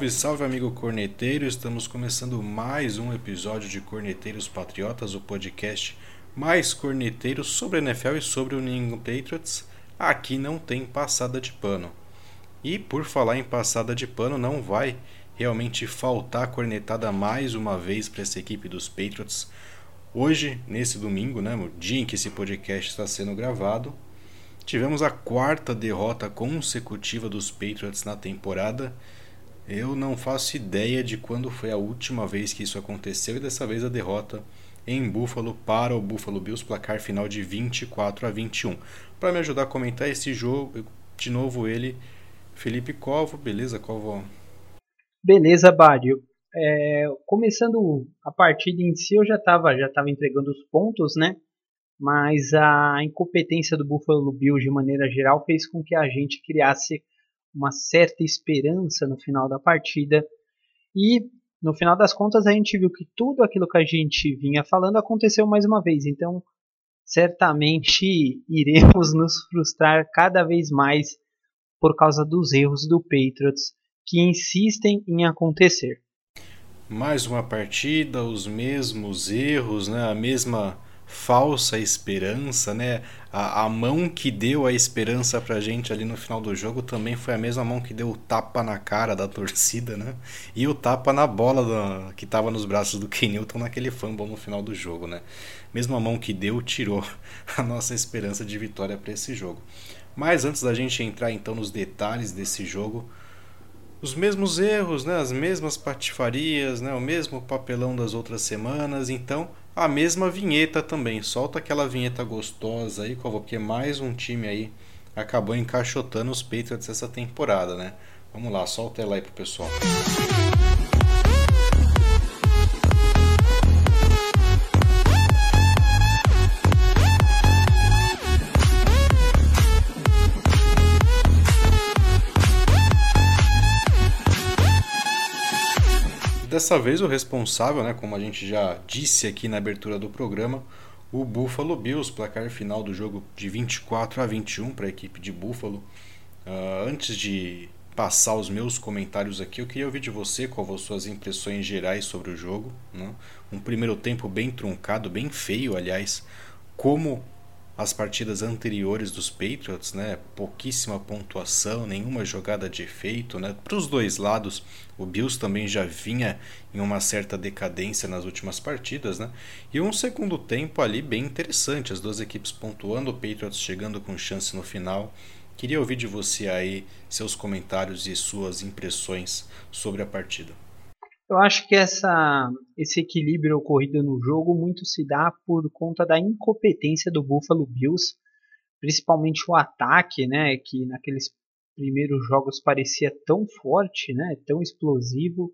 Salve, salve amigo corneteiro! Estamos começando mais um episódio de Corneteiros Patriotas, o podcast mais corneteiro sobre a NFL e sobre o New England Patriots. Aqui não tem passada de pano. E por falar em passada de pano, não vai realmente faltar cornetada mais uma vez para essa equipe dos Patriots. Hoje, nesse domingo, né, o dia em que esse podcast está sendo gravado, tivemos a quarta derrota consecutiva dos Patriots na temporada. Eu não faço ideia de quando foi a última vez que isso aconteceu e dessa vez a derrota em Buffalo para o Buffalo Bills, placar final de 24 a 21. Para me ajudar a comentar esse jogo, de novo ele, Felipe Covo. Beleza, Covo? Beleza, Bádio. É, começando a partida em si, eu já estava já tava entregando os pontos, né? Mas a incompetência do Buffalo Bills, de maneira geral, fez com que a gente criasse uma certa esperança no final da partida. E no final das contas, a gente viu que tudo aquilo que a gente vinha falando aconteceu mais uma vez. Então, certamente iremos nos frustrar cada vez mais por causa dos erros do Patriots que insistem em acontecer. Mais uma partida, os mesmos erros, né? a mesma falsa esperança, né? A, a mão que deu a esperança pra gente ali no final do jogo também foi a mesma mão que deu o tapa na cara da torcida, né? E o tapa na bola do, que tava nos braços do Ken Newton naquele fumble no final do jogo, né? Mesma mão que deu tirou a nossa esperança de vitória para esse jogo. Mas antes da gente entrar então nos detalhes desse jogo, os mesmos erros, né? as mesmas patifarias, né? o mesmo papelão das outras semanas, então a mesma vinheta também. Solta aquela vinheta gostosa aí, porque mais um time aí acabou encaixotando os Patriots essa temporada, né? Vamos lá, solta ela aí pro pessoal. Dessa vez o responsável, né, como a gente já disse aqui na abertura do programa, o Buffalo Bills, placar final do jogo de 24 a 21 para a equipe de Buffalo. Uh, antes de passar os meus comentários aqui, eu queria ouvir de você quais foram suas impressões gerais sobre o jogo. Né? Um primeiro tempo bem truncado, bem feio, aliás, como as partidas anteriores dos Patriots, né? Pouquíssima pontuação, nenhuma jogada de efeito, né? Para os dois lados, o Bills também já vinha em uma certa decadência nas últimas partidas, né? E um segundo tempo ali bem interessante, as duas equipes pontuando, o Patriots chegando com chance no final. Queria ouvir de você aí seus comentários e suas impressões sobre a partida. Eu acho que essa, esse equilíbrio ocorrido no jogo muito se dá por conta da incompetência do Buffalo Bills, principalmente o ataque, né, que naqueles primeiros jogos parecia tão forte, né, tão explosivo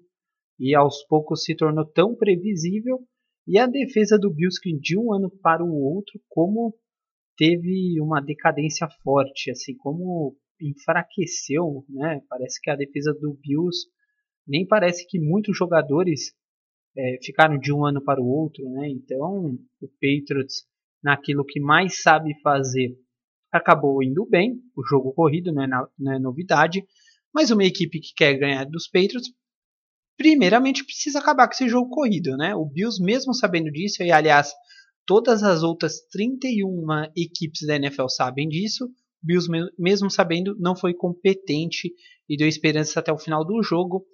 e aos poucos se tornou tão previsível, e a defesa do Bills que de um ano para o outro como teve uma decadência forte, assim como enfraqueceu, né? Parece que a defesa do Bills nem parece que muitos jogadores é, ficaram de um ano para o outro, né? Então o Patriots naquilo que mais sabe fazer acabou indo bem. O jogo corrido não é, na, não é novidade, mas uma equipe que quer ganhar dos Patriots primeiramente precisa acabar com esse jogo corrido, né? O Bills mesmo sabendo disso e aliás todas as outras 31 equipes da NFL sabem disso. O Bills mesmo sabendo não foi competente e deu esperança até o final do jogo.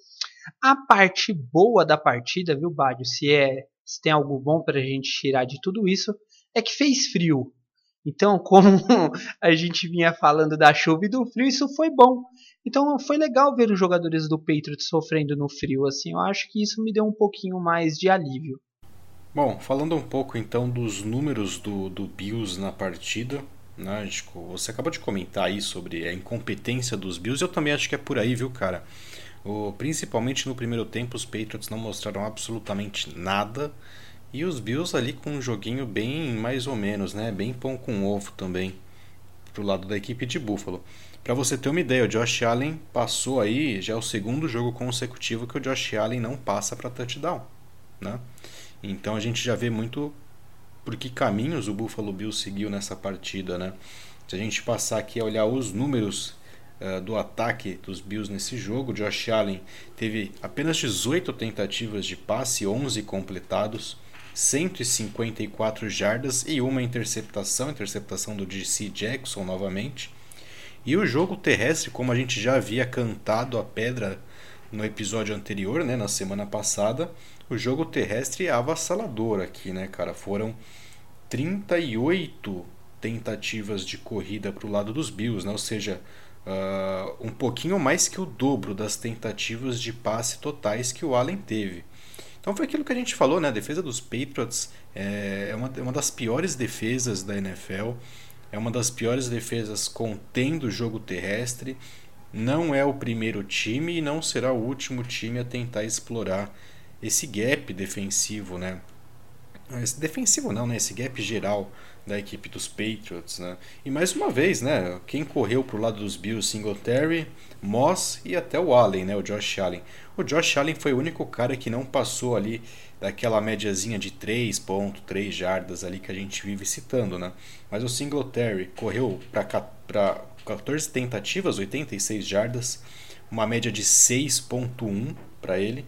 A parte boa da partida, viu, Bádio? Se, é, se tem algo bom para a gente tirar de tudo isso, é que fez frio. Então, como a gente vinha falando da chuva e do frio, isso foi bom. Então, foi legal ver os jogadores do Patriots sofrendo no frio. Assim, eu acho que isso me deu um pouquinho mais de alívio. Bom, falando um pouco então dos números do, do Bills na partida, né? Você acabou de comentar aí sobre a incompetência dos Bills. Eu também acho que é por aí, viu, cara? O, principalmente no primeiro tempo, os Patriots não mostraram absolutamente nada. E os Bills ali com um joguinho bem mais ou menos, né? Bem pão com ovo também. Pro lado da equipe de Buffalo. Para você ter uma ideia, o Josh Allen passou aí, já é o segundo jogo consecutivo que o Josh Allen não passa para touchdown, né? Então a gente já vê muito por que caminhos o Buffalo Bills seguiu nessa partida, né? Se a gente passar aqui a olhar os números uh, do ataque dos Bills nesse jogo. Josh Allen teve apenas 18 tentativas de passe, 11 completados, 154 jardas e uma interceptação, interceptação do DC Jackson novamente. E o jogo terrestre, como a gente já havia cantado a pedra no episódio anterior, né, na semana passada, o jogo terrestre é avassalador aqui, né, cara? Foram 38 tentativas de corrida para o lado dos Bills, né? ou seja, uh, um pouquinho mais que o dobro das tentativas de passe totais que o Allen teve. Então foi aquilo que a gente falou, né? A defesa dos Patriots é, é uma, é uma das piores defesas da NFL, é uma das piores defesas contendo o jogo terrestre. Não é o primeiro time e não será o último time a tentar explorar esse gap defensivo, né? Esse defensivo não, né? Esse gap geral da equipe dos Patriots, né? E mais uma vez, né? Quem correu pro lado dos Bills, Singletary, Moss e até o Allen, né? O Josh Allen. O Josh Allen foi o único cara que não passou ali daquela médiazinha de 3.3 jardas ali que a gente vive citando, né? Mas o Singletary correu para 14 tentativas, 86 jardas, uma média de 6.1 para ele.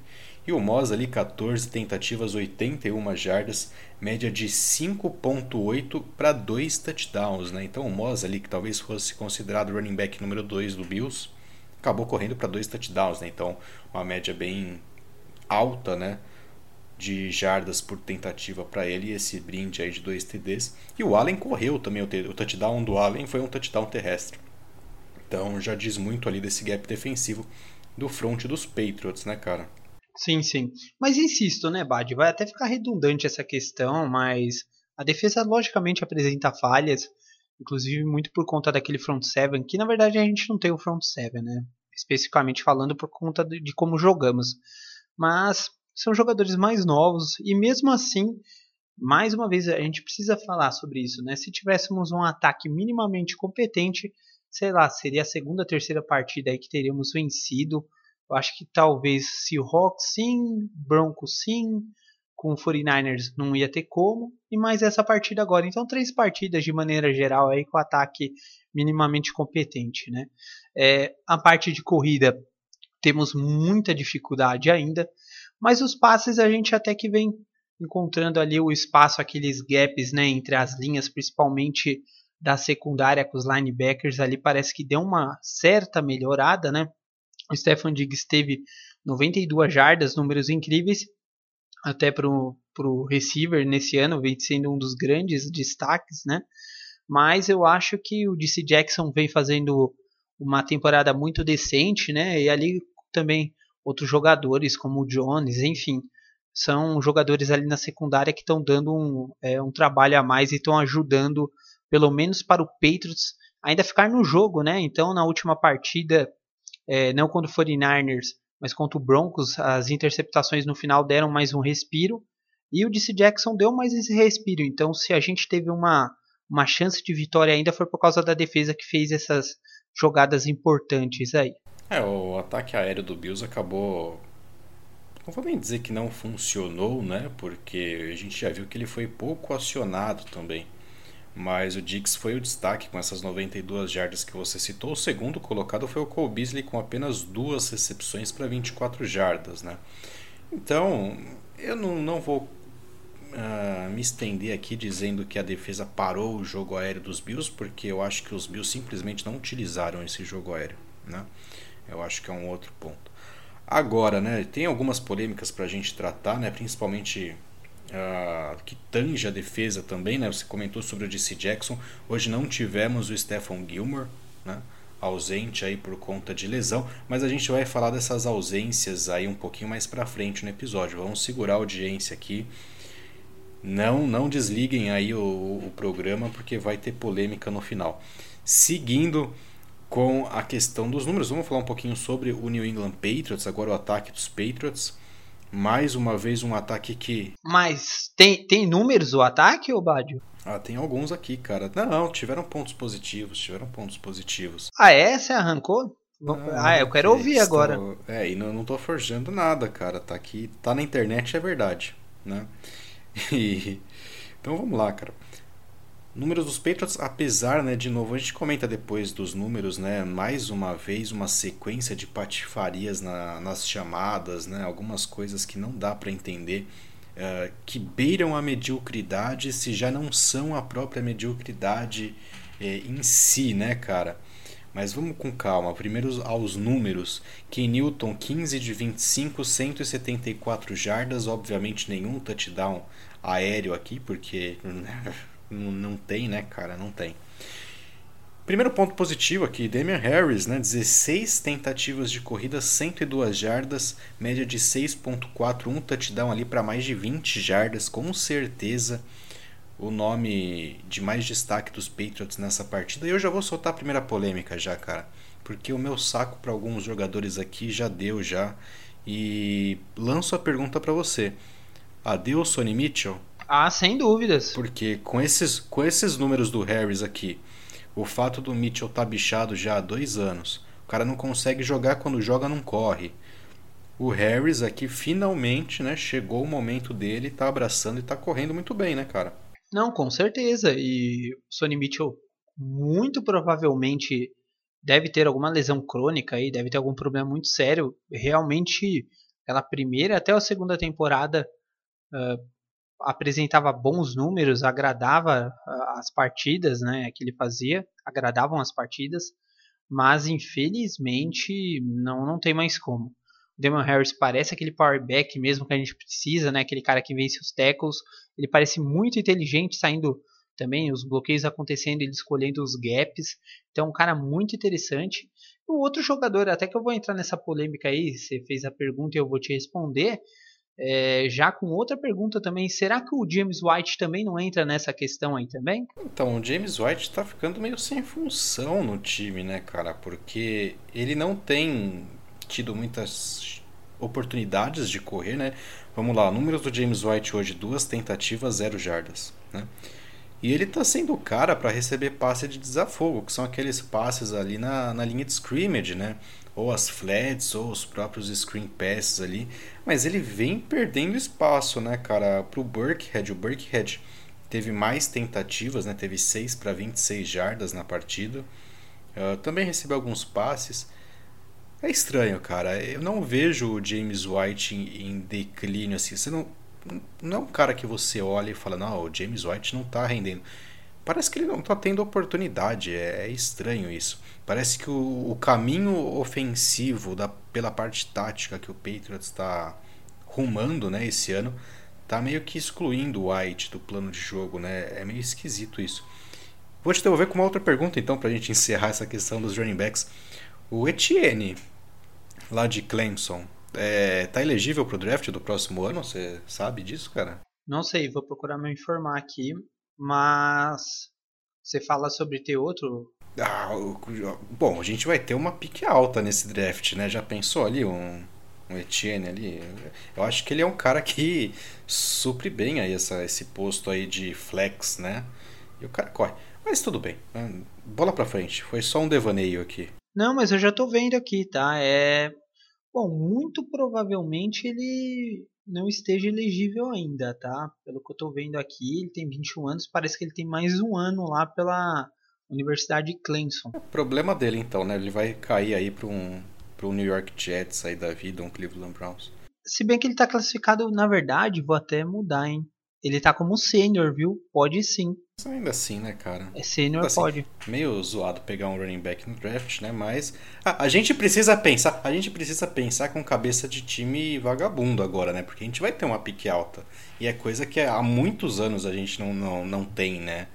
E o Moss ali 14 tentativas, 81 jardas, média de 5.8 para 2 touchdowns, né? Então o Moss ali que talvez fosse considerado running back número 2 do Bills, acabou correndo para 2 touchdowns, né? Então uma média bem alta, né? De jardas por tentativa para ele, esse brinde aí de 2 TDs. E o Allen correu também, o touchdown do Allen foi um touchdown terrestre. Então já diz muito ali desse gap defensivo do front dos Patriots, né, cara? Sim, sim. Mas insisto, né, Bad? Vai até ficar redundante essa questão, mas a defesa logicamente apresenta falhas, inclusive muito por conta daquele front seven, que na verdade a gente não tem o front seven, né? Especificamente falando por conta de, como jogamos. Mas são jogadores mais novos e mesmo assim, mais uma vez a gente precisa falar sobre isso, né? Se tivéssemos um ataque minimamente competente, sei lá, seria a segunda, terceira partida aí que teríamos vencido eu acho que talvez Seahawks sim, Broncos sim, com o 49ers não ia ter como, e mais essa partida agora. Então, três partidas de maneira geral aí com ataque minimamente competente. Né? É, a parte de corrida temos muita dificuldade ainda, mas os passes a gente até que vem encontrando ali o espaço, aqueles gaps né, entre as linhas, principalmente da secundária com os linebackers ali, parece que deu uma certa melhorada, né? O Stefan Diggs teve 92 jardas, números incríveis, até para o receiver nesse ano, vem sendo um dos grandes destaques, né? Mas eu acho que o DC Jackson vem fazendo uma temporada muito decente, né? E ali também outros jogadores como o Jones, enfim, são jogadores ali na secundária que estão dando um, é, um trabalho a mais e estão ajudando, pelo menos para o Patriots, ainda ficar no jogo, né? Então, na última partida, é, não contra o 49ers, mas contra o Broncos, as interceptações no final deram mais um respiro. E o DC Jackson deu mais esse respiro. Então, se a gente teve uma, uma chance de vitória ainda, foi por causa da defesa que fez essas jogadas importantes aí. É, o ataque aéreo do Bills acabou. Não vou nem dizer que não funcionou, né? Porque a gente já viu que ele foi pouco acionado também mas o Dix foi o destaque com essas 92 jardas que você citou. O segundo colocado foi o Cole Beasley com apenas duas recepções para 24 jardas, né? Então, eu não, não vou uh, me estender aqui dizendo que a defesa parou o jogo aéreo dos Bills, porque eu acho que os Bills simplesmente não utilizaram esse jogo aéreo, né? Eu acho que é um outro ponto. Agora, né, tem algumas polêmicas para a gente tratar, né, principalmente uh, que tange a defesa também, né? Você comentou sobre o DC Jackson. Hoje não tivemos o Stephon Gilmore, né? ausente aí por conta de lesão, mas a gente vai falar dessas ausências aí um pouquinho mais para frente no episódio. Vamos segurar a audiência aqui. Não, não desliguem aí o, o programa porque vai ter polêmica no final. Seguindo com a questão dos números, vamos falar um pouquinho sobre o New England Patriots, agora o ataque dos Patriots. Mais uma vez um ataque que. Mas tem, tem números o ataque, ô Bádio? Ah, tem alguns aqui, cara. Não, tiveram pontos positivos, tiveram pontos positivos. Ah, é? Você arrancou? Ah, ah eu quero ouvir estou... agora. É, e não, não tô forjando nada, cara. Tá aqui, tá na internet, é verdade, né? E... Então vamos lá, cara. Números dos Patriots, apesar, né, de novo, a gente comenta depois dos números, né, mais uma vez uma sequência de patifarias na, nas chamadas, né, algumas coisas que não dá para entender, uh, que beiram a mediocridade se já não são a própria mediocridade eh, em si, né, cara. Mas vamos com calma. Primeiro aos números. Ken Newton, 15 de 25, 174 jardas. Obviamente nenhum touchdown aéreo aqui, porque Não, não tem, né, cara? Não tem. Primeiro ponto positivo aqui, Damian Harris, né? 16 tentativas de corrida, 102 jardas, média de 6.4, um touchdown ali para mais de 20 jardas, com certeza o nome de mais destaque dos Patriots nessa partida. E eu já vou soltar a primeira polêmica já, cara, porque o meu saco para alguns jogadores aqui já deu já. E lanço a pergunta para você. Adeus Sonny Mitchell? Ah, sem dúvidas. Porque com esses, com esses números do Harris aqui, o fato do Mitchell estar tá bichado já há dois anos, o cara não consegue jogar quando joga, não corre. O Harris aqui finalmente, né, chegou o momento dele, tá abraçando e tá correndo muito bem, né, cara? Não, com certeza. E o Sonny Mitchell muito provavelmente deve ter alguma lesão crônica aí, deve ter algum problema muito sério. Realmente, aquela primeira até a segunda temporada uh, apresentava bons números, agradava as partidas, né, que ele fazia, agradavam as partidas, mas infelizmente não não tem mais como. O Damon Harris parece aquele power back mesmo que a gente precisa, né, aquele cara que vence os tackles, ele parece muito inteligente saindo também os bloqueios acontecendo, ele escolhendo os gaps. Então, um cara muito interessante. O outro jogador, até que eu vou entrar nessa polêmica aí, você fez a pergunta e eu vou te responder. É, já com outra pergunta também, será que o James White também não entra nessa questão aí também? Então, o James White tá ficando meio sem função no time, né, cara? Porque ele não tem tido muitas oportunidades de correr, né? Vamos lá, números do James White hoje: duas tentativas, zero jardas, né? E ele tá sendo o cara para receber passe de desafogo, que são aqueles passes ali na, na linha de scrimmage, né? Ou as flats, ou os próprios screen passes ali, mas ele vem perdendo espaço, né, cara, pro Burkhead. O Burkhead teve mais tentativas, né, teve 6 para 26 jardas na partida. Uh, também recebeu alguns passes. É estranho, cara. Eu não vejo o James White em, em declínio assim. Você não, não é um cara que você olha e fala, não, o James White não tá rendendo. Parece que ele não tá tendo oportunidade. É, é estranho isso. Parece que o, o caminho ofensivo da, pela parte tática que o Patriots está rumando né, esse ano tá meio que excluindo o White do plano de jogo, né? É meio esquisito isso. Vou te devolver com uma outra pergunta então para a gente encerrar essa questão dos running backs. O Etienne, lá de Clemson, é, tá elegível para o draft do próximo ano? Você sabe disso, cara? Não sei, vou procurar me informar aqui, mas você fala sobre ter outro ah, bom, a gente vai ter uma pique alta nesse draft, né? Já pensou ali um, um Etienne ali? Eu acho que ele é um cara que supre bem aí essa, esse posto aí de flex, né? E o cara corre. Mas tudo bem. Bola pra frente. Foi só um devaneio aqui. Não, mas eu já tô vendo aqui, tá? É. Bom, muito provavelmente ele não esteja elegível ainda, tá? Pelo que eu tô vendo aqui, ele tem 21 anos, parece que ele tem mais um ano lá pela Universidade de Clemson. É problema dele então, né? Ele vai cair aí para um pro New York Jets aí da vida, um Cleveland Browns. Se bem que ele tá classificado, na verdade, vou até mudar, hein? Ele tá como sênior, viu? Pode sim. Ainda assim, né, cara? É sênior, assim, pode. Meio zoado pegar um running back no draft, né? Mas a, a, gente precisa pensar, a gente precisa pensar com cabeça de time vagabundo agora, né? Porque a gente vai ter uma pique alta. E é coisa que há muitos anos a gente não, não, não tem, né?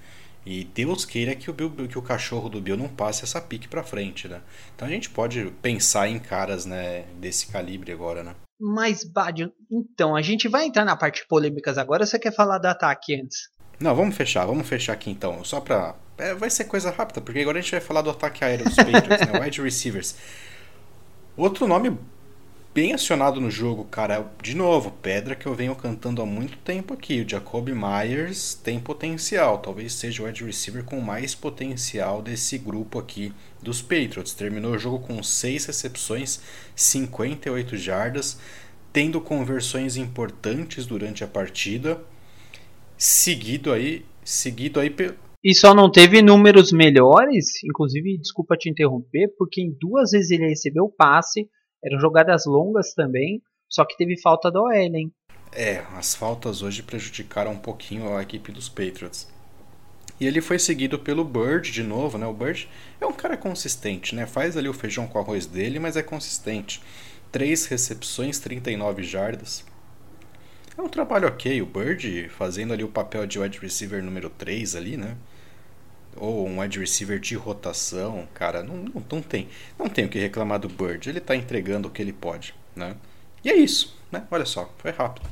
E Deus queira que o, Bill, que o cachorro do Bill não passe essa pique para frente, né? Então a gente pode pensar em caras né, desse calibre agora, né? Mas, Bad, então, a gente vai entrar na parte polêmicas agora ou você quer falar do ataque antes? Não, vamos fechar, vamos fechar aqui então. Só pra. É, vai ser coisa rápida, porque agora a gente vai falar do ataque aéreo dos Patriots, né? Wide receivers. Outro nome bem acionado no jogo, cara. De novo, pedra que eu venho cantando há muito tempo aqui. O Jacoby Myers tem potencial. Talvez seja o wide receiver com mais potencial desse grupo aqui dos Patriots. Terminou o jogo com 6 recepções, 58 jardas, tendo conversões importantes durante a partida. Seguido aí, seguido aí E só não teve números melhores, inclusive, desculpa te interromper, porque em duas vezes ele recebeu o passe, eram jogadas longas também, só que teve falta da OL, hein? É, as faltas hoje prejudicaram um pouquinho a equipe dos Patriots. E ele foi seguido pelo Bird de novo, né? O Bird é um cara consistente, né? Faz ali o feijão com arroz dele, mas é consistente. Três recepções, 39 jardas. É um trabalho ok, o Bird fazendo ali o papel de wide receiver número 3 ali, né? Ou um wide receiver de rotação, cara, não, não, não tem não tem o que reclamar do Bird. Ele tá entregando o que ele pode, né? E é isso, né? Olha só, foi rápido.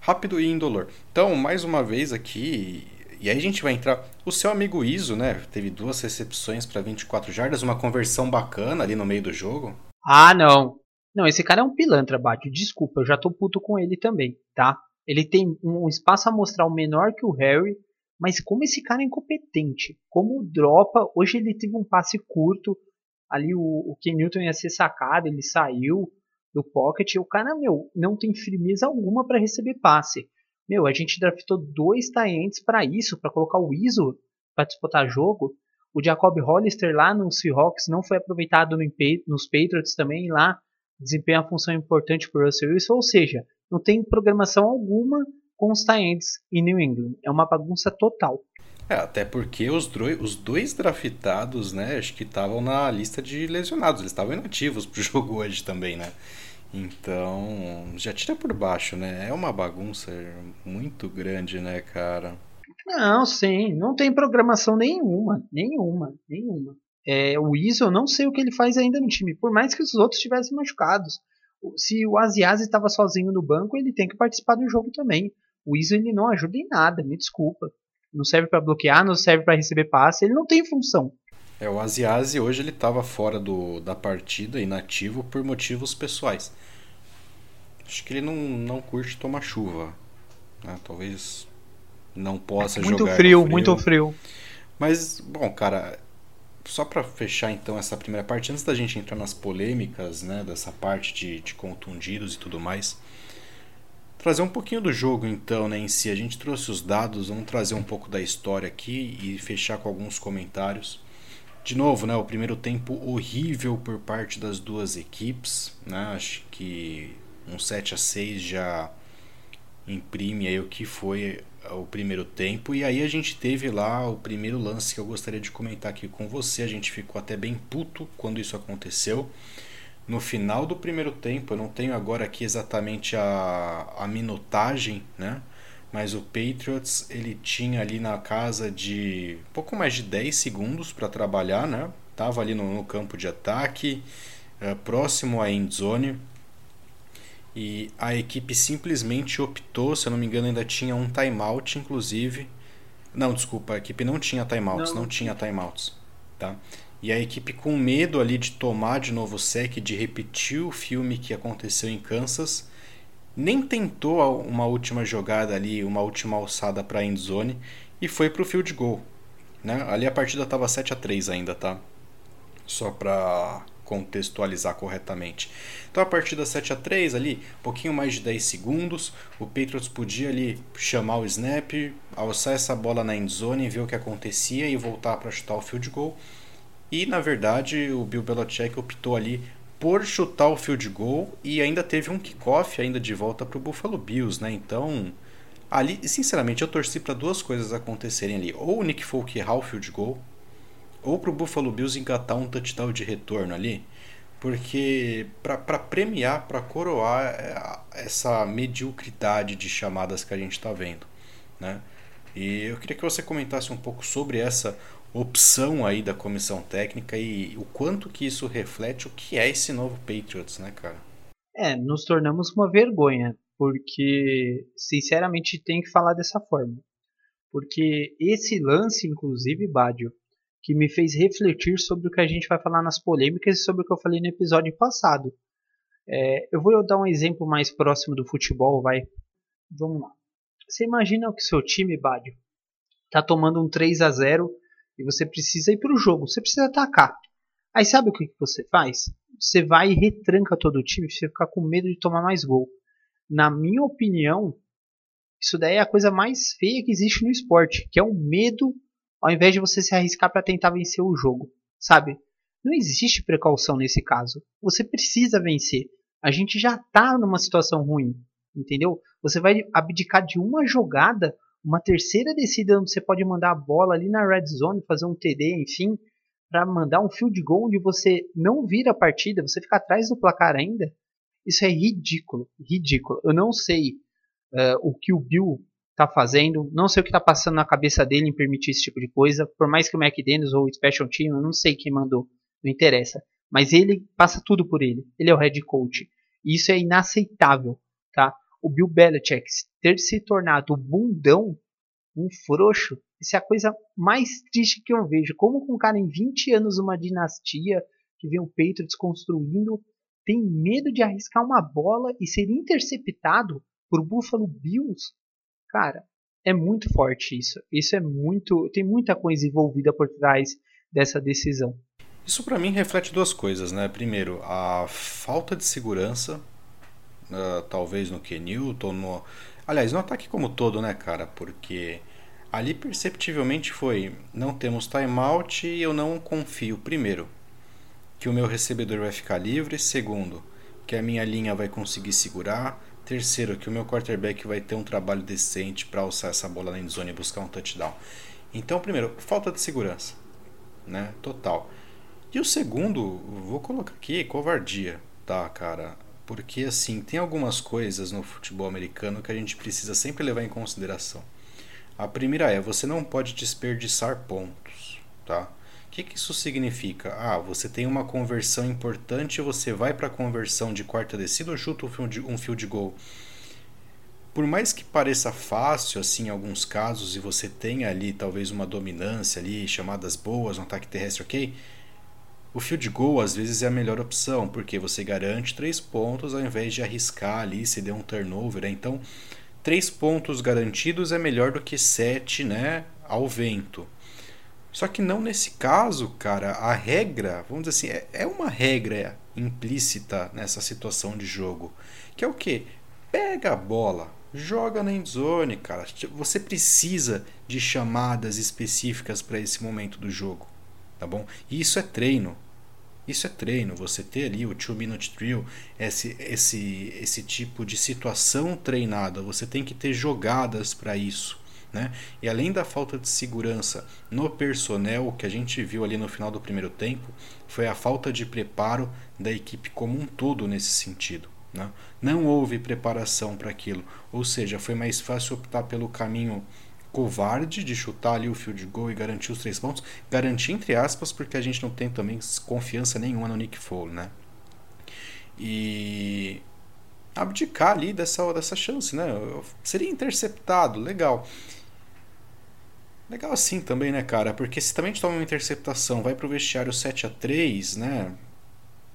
Rápido e indolor. Então, mais uma vez aqui, e aí a gente vai entrar. O seu amigo Iso, né? Teve duas recepções para 24 jardas, uma conversão bacana ali no meio do jogo. Ah, não. Não, esse cara é um pilantra, Bate. Desculpa, eu já tô puto com ele também, tá? Ele tem um espaço amostral menor que o Harry, mas como esse cara é incompetente. Como dropa, hoje ele teve um passe curto. Ali o, o Ken Newton ia ser sacado, ele saiu do pocket. O cara, meu, não tem firmeza alguma para receber passe. Meu, a gente draftou dois talentos para isso, para colocar o ISO para disputar jogo. O Jacob Hollister lá no Seahawks não foi aproveitado no, nos Patriots também lá desempenha uma função importante para o Russell Wilson, ou seja, não tem programação alguma com os talentos em New England. É uma bagunça total. É, até porque os, os dois draftados, né, acho que estavam na lista de lesionados, eles estavam inativos pro jogo hoje também, né? Então, já tira por baixo, né? É uma bagunça muito grande, né, cara? Não, sim, não tem programação nenhuma, nenhuma, nenhuma. É, o Iso, eu não sei o que ele faz ainda no time, por mais que os outros estivessem machucados. Se o Asiasi estava sozinho no banco, ele tem que participar do jogo também. O ele não ajuda em nada, me desculpa. Não serve para bloquear, não serve para receber passe, ele não tem função. É, o Asiasi hoje ele estava fora do, da partida, inativo, por motivos pessoais. Acho que ele não, não curte tomar chuva. Né? Talvez não possa muito jogar. Frio, frio, muito frio. Mas, bom, cara, só para fechar então essa primeira parte, antes da gente entrar nas polêmicas, né, dessa parte de, de contundidos e tudo mais, trazer um pouquinho do jogo então, né, em si. A gente trouxe os dados, vamos trazer um pouco da história aqui e fechar com alguns comentários. De novo, né, o primeiro tempo horrível por parte das duas equipes, né? Acho que um 7 a 6 já imprime aí o que foi o primeiro tempo e aí a gente teve lá o primeiro lance que eu gostaria de comentar aqui com você. A gente ficou até bem puto quando isso aconteceu. No final do primeiro tempo, eu não tenho agora aqui exatamente a, a minutagem, né? mas o Patriots ele tinha ali na casa de pouco mais de 10 segundos para trabalhar, né? Tava ali no, no campo de ataque, é, próximo à end zone. E a equipe simplesmente optou, se eu não me engano, ainda tinha um timeout, inclusive. Não, desculpa, a equipe não tinha timeouts, não, não tinha timeouts, tá? E a equipe com medo ali de tomar de novo o sec, de repetir o filme que aconteceu em Kansas, nem tentou uma última jogada ali, uma última alçada para a endzone e foi para o field goal. Né? Ali a partida estava 7 a 3 ainda, tá? Só para contextualizar corretamente. Então a partida 7 a 3 ali, pouquinho mais de 10 segundos, o Patriots podia ali chamar o snap, alçar essa bola na endzone, ver o que acontecia e voltar para chutar o field goal. E na verdade o Bill Belichick optou ali por chutar o field goal e ainda teve um kickoff ainda de volta para o Buffalo Bills, né? Então, ali, sinceramente, eu torci para duas coisas acontecerem ali. Ou o Nick Folk errar o field goal, ou para o Buffalo Bills engatar um touchdown de retorno ali. Porque para premiar, para coroar é, essa mediocridade de chamadas que a gente está vendo, né? E eu queria que você comentasse um pouco sobre essa opção aí da comissão técnica e o quanto que isso reflete o que é esse novo Patriots, né, cara? É, nos tornamos uma vergonha, porque sinceramente tem que falar dessa forma. Porque esse lance, inclusive, Bádio, que me fez refletir sobre o que a gente vai falar nas polêmicas e sobre o que eu falei no episódio passado. É, eu vou dar um exemplo mais próximo do futebol, vai. Vamos lá. Você imagina que seu time, Bádio, tá tomando um 3 a 0 e você precisa ir para o jogo, você precisa atacar. Aí sabe o que, que você faz? Você vai e retranca todo o time, você fica com medo de tomar mais gol. Na minha opinião, isso daí é a coisa mais feia que existe no esporte, que é o medo ao invés de você se arriscar para tentar vencer o jogo, sabe? Não existe precaução nesse caso. Você precisa vencer. A gente já está numa situação ruim, entendeu? Você vai abdicar de uma jogada, uma terceira descida onde você pode mandar a bola ali na red zone, fazer um TD, enfim, para mandar um field goal onde você não vira a partida, você fica atrás do placar ainda. Isso é ridículo, ridículo. Eu não sei uh, o que o Bill está fazendo, não sei o que está passando na cabeça dele em permitir esse tipo de coisa. Por mais que o McDaniels ou o Special Team, eu não sei quem mandou, não interessa. Mas ele passa tudo por ele. Ele é o head coach. E isso é inaceitável, tá? O Bill Belichick ter se tornado o bundão, um frouxo, isso é a coisa mais triste que eu vejo. Como com um cara em 20 anos, uma dinastia, que vem o Patriots construindo, tem medo de arriscar uma bola e ser interceptado por Buffalo Bills? Cara, é muito forte isso. Isso é muito. Tem muita coisa envolvida por trás dessa decisão. Isso para mim reflete duas coisas, né? Primeiro, a falta de segurança, uh, talvez no Kenilton, no... aliás, no ataque como todo, né, cara? Porque ali perceptivelmente foi: não temos timeout e eu não confio, primeiro, que o meu recebedor vai ficar livre, segundo, que a minha linha vai conseguir segurar, terceiro, que o meu quarterback vai ter um trabalho decente para alçar essa bola na endzone e buscar um touchdown. Então, primeiro, falta de segurança, né? Total. E o segundo, vou colocar aqui, covardia, tá, cara? Porque assim, tem algumas coisas no futebol americano que a gente precisa sempre levar em consideração. A primeira é, você não pode desperdiçar pontos, tá? O que, que isso significa? Ah, você tem uma conversão importante, você vai para a conversão de quarta descida ou chuta um field goal. Por mais que pareça fácil, assim, em alguns casos, e você tenha ali talvez uma dominância ali, chamadas boas, um ataque terrestre, ok? O field goal às vezes é a melhor opção, porque você garante três pontos ao invés de arriscar ali se der um turnover. Né? Então, três pontos garantidos é melhor do que sete né, ao vento. Só que não nesse caso, cara. A regra, vamos dizer assim, é, é uma regra implícita nessa situação de jogo. Que é o que? Pega a bola, joga na endzone, cara. Você precisa de chamadas específicas para esse momento do jogo, tá bom? E isso é treino. Isso é treino, você ter ali o two minute drill, esse, esse, esse tipo de situação treinada, você tem que ter jogadas para isso. Né? E além da falta de segurança no personnel que a gente viu ali no final do primeiro tempo, foi a falta de preparo da equipe como um todo nesse sentido. Né? Não houve preparação para aquilo, ou seja, foi mais fácil optar pelo caminho covarde de chutar ali o field goal e garantir os três pontos. Garantir entre aspas, porque a gente não tem também confiança nenhuma no Nick Foles, né? E abdicar ali dessa, dessa chance, né? Seria interceptado, legal. Legal assim também, né, cara? Porque se também a gente toma uma interceptação, vai pro vestiário 7 a 3 né?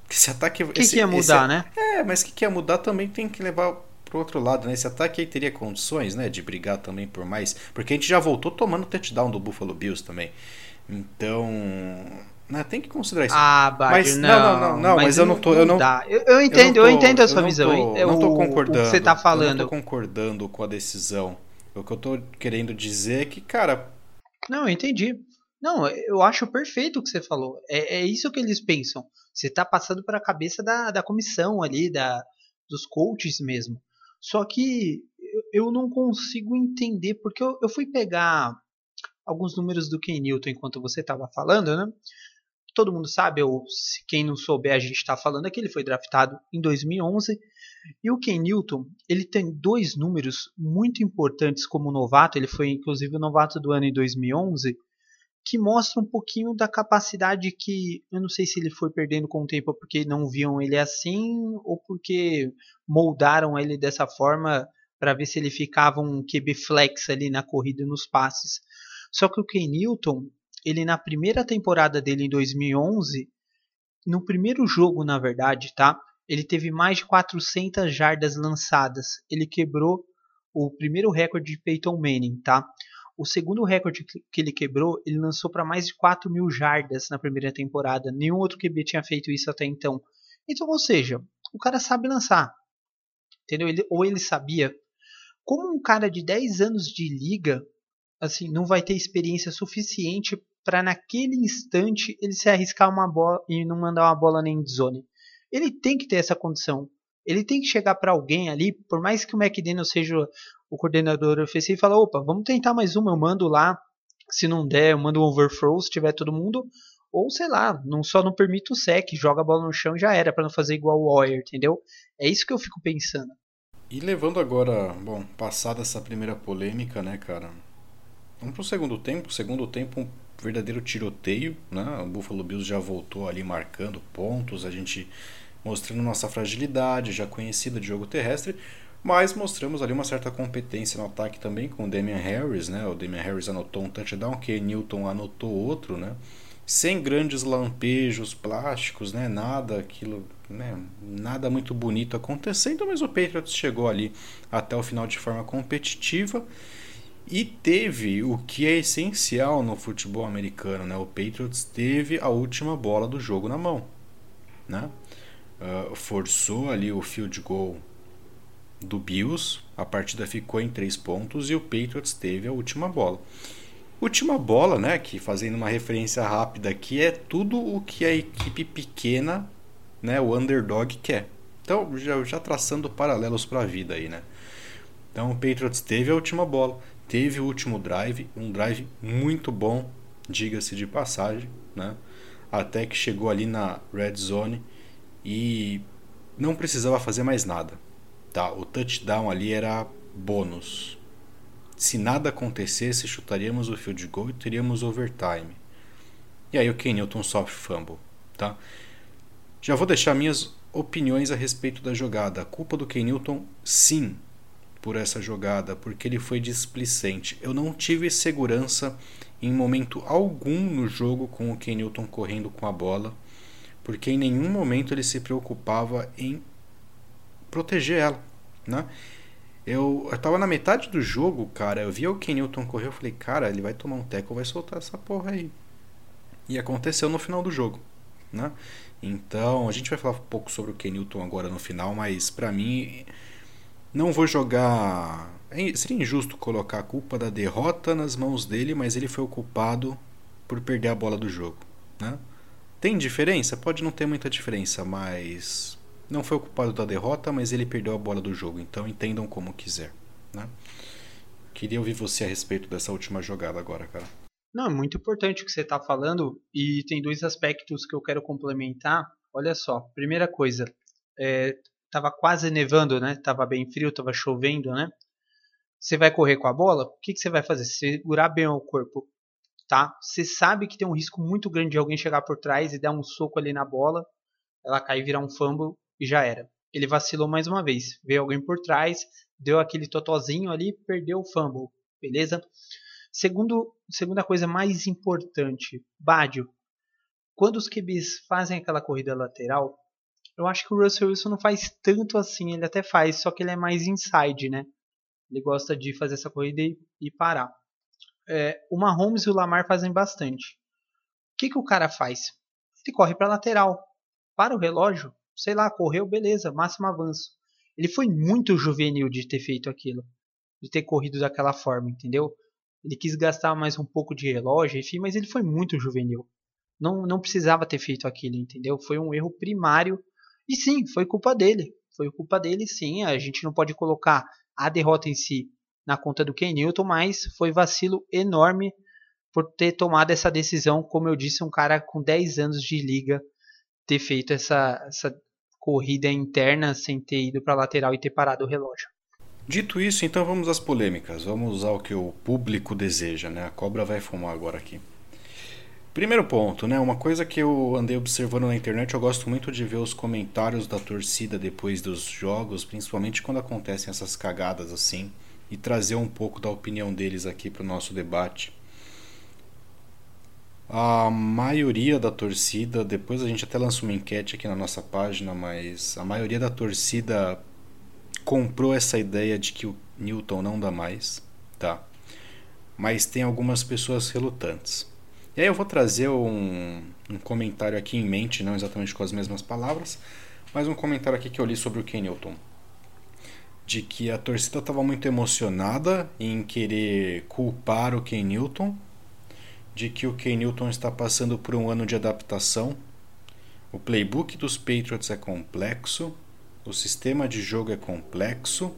Esse ataque. O que, esse, que ia mudar, esse, né? É, mas o que, que ia mudar também tem que levar pro outro lado, né? Esse ataque aí teria condições, né, de brigar também por mais, porque a gente já voltou tomando touchdown do Buffalo Bills também. Então, né, tem que considerar isso. Ah, mas não, não, não, não, mas, mas eu não tô, eu não, eu, eu entendo, eu, tô, eu, entendo a sua visão. Tô, eu não tô concordando. Você tá falando. Eu não tô concordando com a decisão. O que eu tô querendo dizer é que, cara, não, eu entendi. Não, eu acho perfeito o que você falou. É, é isso que eles pensam. Você está passando para a cabeça da, da comissão ali, da, dos coaches mesmo. Só que eu não consigo entender, porque eu, eu fui pegar alguns números do Ken Newton enquanto você estava falando, né? Todo mundo sabe, ou se quem não souber, a gente está falando que ele foi draftado em 2011. E o Ken Newton, ele tem dois números muito importantes como novato, ele foi inclusive o novato do ano em 2011, que mostra um pouquinho da capacidade que eu não sei se ele foi perdendo com o tempo porque não viam ele assim ou porque moldaram ele dessa forma para ver se ele ficava um QB flex ali na corrida e nos passes. Só que o Ken Newton, ele na primeira temporada dele em 2011, no primeiro jogo, na verdade, tá? Ele teve mais de 400 jardas lançadas. Ele quebrou o primeiro recorde de Peyton Manning, tá? O segundo recorde que ele quebrou, ele lançou para mais de 4 mil jardas na primeira temporada. Nenhum outro QB tinha feito isso até então. Então, ou seja, o cara sabe lançar. Entendeu? Ele, ou ele sabia. Como um cara de 10 anos de liga assim, não vai ter experiência suficiente para naquele instante ele se arriscar uma bola e não mandar uma bola na endzone. Ele tem que ter essa condição. Ele tem que chegar para alguém ali, por mais que o McDaniel seja o coordenador ofensivo, falar: opa, vamos tentar mais uma, eu mando lá. Se não der, eu mando um overthrow se tiver todo mundo. Ou sei lá, não só não permite o sec, joga a bola no chão e já era, para não fazer igual o Warrior, entendeu? É isso que eu fico pensando. E levando agora, bom, passada essa primeira polêmica, né, cara? Vamos pro segundo tempo. Segundo tempo, um verdadeiro tiroteio, né? O Buffalo Bills já voltou ali marcando pontos, a gente mostrando nossa fragilidade, já conhecida de jogo terrestre, mas mostramos ali uma certa competência no ataque também com o Damian Harris, né? O Damian Harris anotou um touchdown, que Newton anotou outro, né? sem grandes lampejos plásticos, né? Nada aquilo, né? Nada muito bonito acontecendo, mas o Patriots chegou ali até o final de forma competitiva e teve o que é essencial no futebol americano, né? O Patriots teve a última bola do jogo na mão, né? Uh, forçou ali o field goal do Bills, a partida ficou em três pontos e o Patriots teve a última bola. Última bola, né, que fazendo uma referência rápida aqui, é tudo o que a equipe pequena, né, o underdog quer. Então, já, já traçando paralelos para a vida aí, né? Então, o Patriots teve a última bola, teve o último drive, um drive muito bom, diga-se de passagem, né? Até que chegou ali na red zone e não precisava fazer mais nada, tá? O touchdown ali era bônus, se nada acontecesse, chutaríamos o field goal e teríamos overtime. E aí o Ken Newton sofre fumble, tá? Já vou deixar minhas opiniões a respeito da jogada. A culpa do Ken Newton, sim, por essa jogada, porque ele foi displicente. Eu não tive segurança em momento algum no jogo com o Ken Newton correndo com a bola, porque em nenhum momento ele se preocupava em proteger ela, né? Eu, eu tava na metade do jogo, cara. Eu vi o Ken Newton correr. Eu falei, cara, ele vai tomar um teco, vai soltar essa porra aí. E aconteceu no final do jogo, né? Então, a gente vai falar um pouco sobre o Ken Newton agora no final, mas para mim, não vou jogar. É seria injusto colocar a culpa da derrota nas mãos dele, mas ele foi o culpado por perder a bola do jogo, né? Tem diferença? Pode não ter muita diferença, mas não foi o culpado da derrota, mas ele perdeu a bola do jogo, então entendam como quiser. Né? Queria ouvir você a respeito dessa última jogada agora, cara. Não, é muito importante o que você está falando e tem dois aspectos que eu quero complementar. Olha só, primeira coisa, é, quase nevando, né? Tava bem frio, tava chovendo, né? Você vai correr com a bola, o que, que você vai fazer? Segurar bem o corpo, tá? Você sabe que tem um risco muito grande de alguém chegar por trás e dar um soco ali na bola, ela cair virar um fumble e já era. Ele vacilou mais uma vez. Veio alguém por trás, deu aquele totozinho ali, perdeu o fumble. Beleza? Segundo, segunda coisa mais importante, Badio. Quando os QBs fazem aquela corrida lateral, eu acho que o Russell Wilson não faz tanto assim, ele até faz, só que ele é mais inside, né? Ele gosta de fazer essa corrida e, e parar. É, o Mahomes e o Lamar fazem bastante. O que, que o cara faz? Ele corre para lateral, para o relógio, sei lá, correu, beleza, máximo avanço. Ele foi muito juvenil de ter feito aquilo, de ter corrido daquela forma, entendeu? Ele quis gastar mais um pouco de relógio, enfim, mas ele foi muito juvenil. Não, não precisava ter feito aquilo, entendeu? Foi um erro primário. E sim, foi culpa dele. Foi culpa dele, sim. A gente não pode colocar a derrota em si na conta do Ken Newton, mas foi vacilo enorme por ter tomado essa decisão. Como eu disse, um cara com 10 anos de liga ter feito essa, essa corrida interna sem ter ido para a lateral e ter parado o relógio. Dito isso, então vamos às polêmicas. Vamos usar o que o público deseja, né? A cobra vai fumar agora aqui. Primeiro ponto, né? Uma coisa que eu andei observando na internet, eu gosto muito de ver os comentários da torcida depois dos jogos, principalmente quando acontecem essas cagadas assim, e trazer um pouco da opinião deles aqui para o nosso debate. A maioria da torcida, depois a gente até lança uma enquete aqui na nossa página, mas a maioria da torcida comprou essa ideia de que o Newton não dá mais, tá? Mas tem algumas pessoas relutantes. E aí eu vou trazer um, um comentário aqui em mente, não exatamente com as mesmas palavras, mas um comentário aqui que eu li sobre o Ken Newton. De que a torcida estava muito emocionada em querer culpar o Ken Newton, de que o Ken Newton está passando por um ano de adaptação. O playbook dos Patriots é complexo, o sistema de jogo é complexo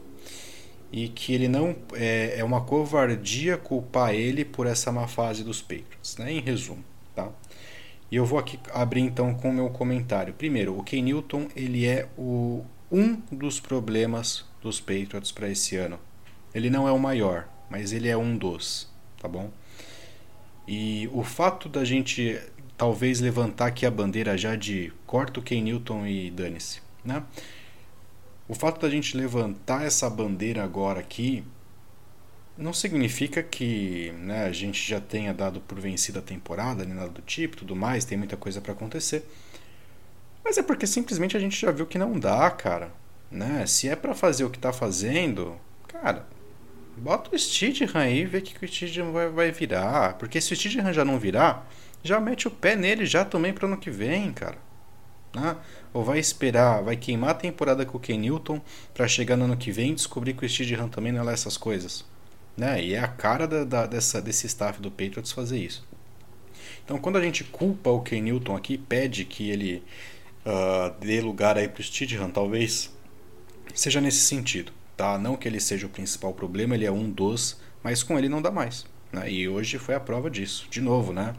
e que ele não é, é uma covardia culpar ele por essa má fase dos Patriots, né? Em resumo, tá? E eu vou aqui abrir então com o meu comentário. Primeiro, o Ken Newton ele é o um dos problemas dos Patriots para esse ano. Ele não é o maior, mas ele é um dos, tá bom? E o fato da gente talvez levantar aqui a bandeira já de corta o Ken Newton e dane-se, né? O fato da gente levantar essa bandeira agora aqui não significa que né, a gente já tenha dado por vencida a temporada, nem nada do tipo, tudo mais, tem muita coisa para acontecer. Mas é porque simplesmente a gente já viu que não dá, cara. Né? Se é para fazer o que tá fazendo, cara, bota o Steedham aí e vê o que o Steedham vai, vai virar. Porque se o Steedham já não virar, já mete o pé nele já também para ano que vem, cara. Né? Ou vai esperar, vai queimar a temporada com o Ken Newton para chegar no ano que vem e descobrir que o Steedham também não é lá essas coisas. Né? E é a cara da, da, dessa, desse staff do Patriots fazer isso. Então, quando a gente culpa o Ken Newton aqui, pede que ele uh, dê lugar aí para o Steedham, talvez seja nesse sentido, tá? Não que ele seja o principal problema, ele é um dos, mas com ele não dá mais. Né? E hoje foi a prova disso. De novo, né?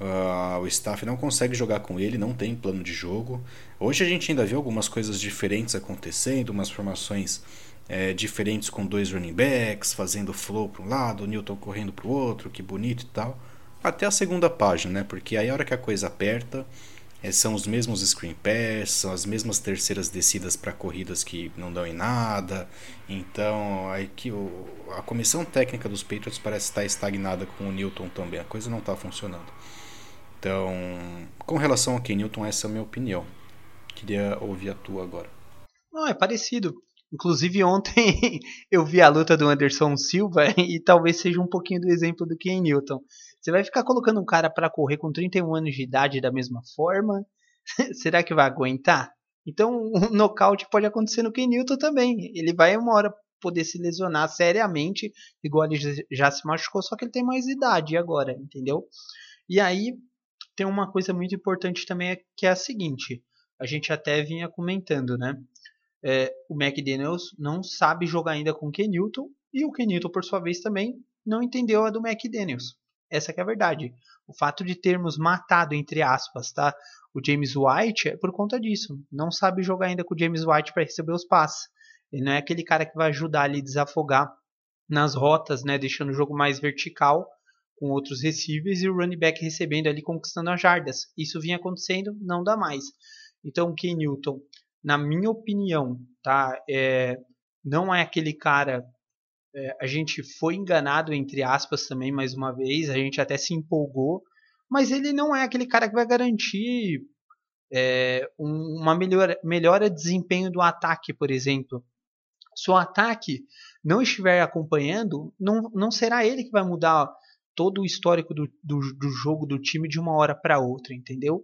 Uh, o staff não consegue jogar com ele, não tem plano de jogo. Hoje a gente ainda vê algumas coisas diferentes acontecendo, umas formações é, diferentes com dois running backs, fazendo flow para um lado, Newton correndo para o outro, que bonito e tal. Até a segunda página, né? Porque aí a hora que a coisa aperta, é, são os mesmos screen pass, são as mesmas terceiras descidas para corridas que não dão em nada. Então, aí que o, a comissão técnica dos Patriots parece estar estagnada com o Newton também. A coisa não está funcionando. Então, com relação ao Ken Newton, essa é a minha opinião. Queria ouvir a tua agora. Não, é parecido. Inclusive ontem eu vi a luta do Anderson Silva e talvez seja um pouquinho do exemplo do Ken Newton. Você vai ficar colocando um cara para correr com 31 anos de idade da mesma forma? Será que vai aguentar? Então, um nocaute pode acontecer no Ken Newton também. Ele vai uma hora poder se lesionar seriamente, igual ele já se machucou, só que ele tem mais idade agora, entendeu? E aí tem uma coisa muito importante também que é a seguinte, a gente até vinha comentando, né? É, o McDaniels não sabe jogar ainda com o Ken Newton e o Ken Newton, por sua vez, também não entendeu a do McDaniels. Essa é a verdade. O fato de termos matado, entre aspas, tá? o James White é por conta disso. Não sabe jogar ainda com o James White para receber os passes. Ele não é aquele cara que vai ajudar ali desafogar nas rotas, né, deixando o jogo mais vertical com outros receivers e o running back recebendo ali conquistando as jardas. Isso vinha acontecendo, não dá mais. Então o Ken Newton, na minha opinião, tá, é, não é aquele cara é, a gente foi enganado, entre aspas, também, mais uma vez. A gente até se empolgou. Mas ele não é aquele cara que vai garantir é, um, uma melhora, melhora de desempenho do ataque, por exemplo. Se o ataque não estiver acompanhando, não, não será ele que vai mudar todo o histórico do, do, do jogo do time de uma hora para outra, entendeu?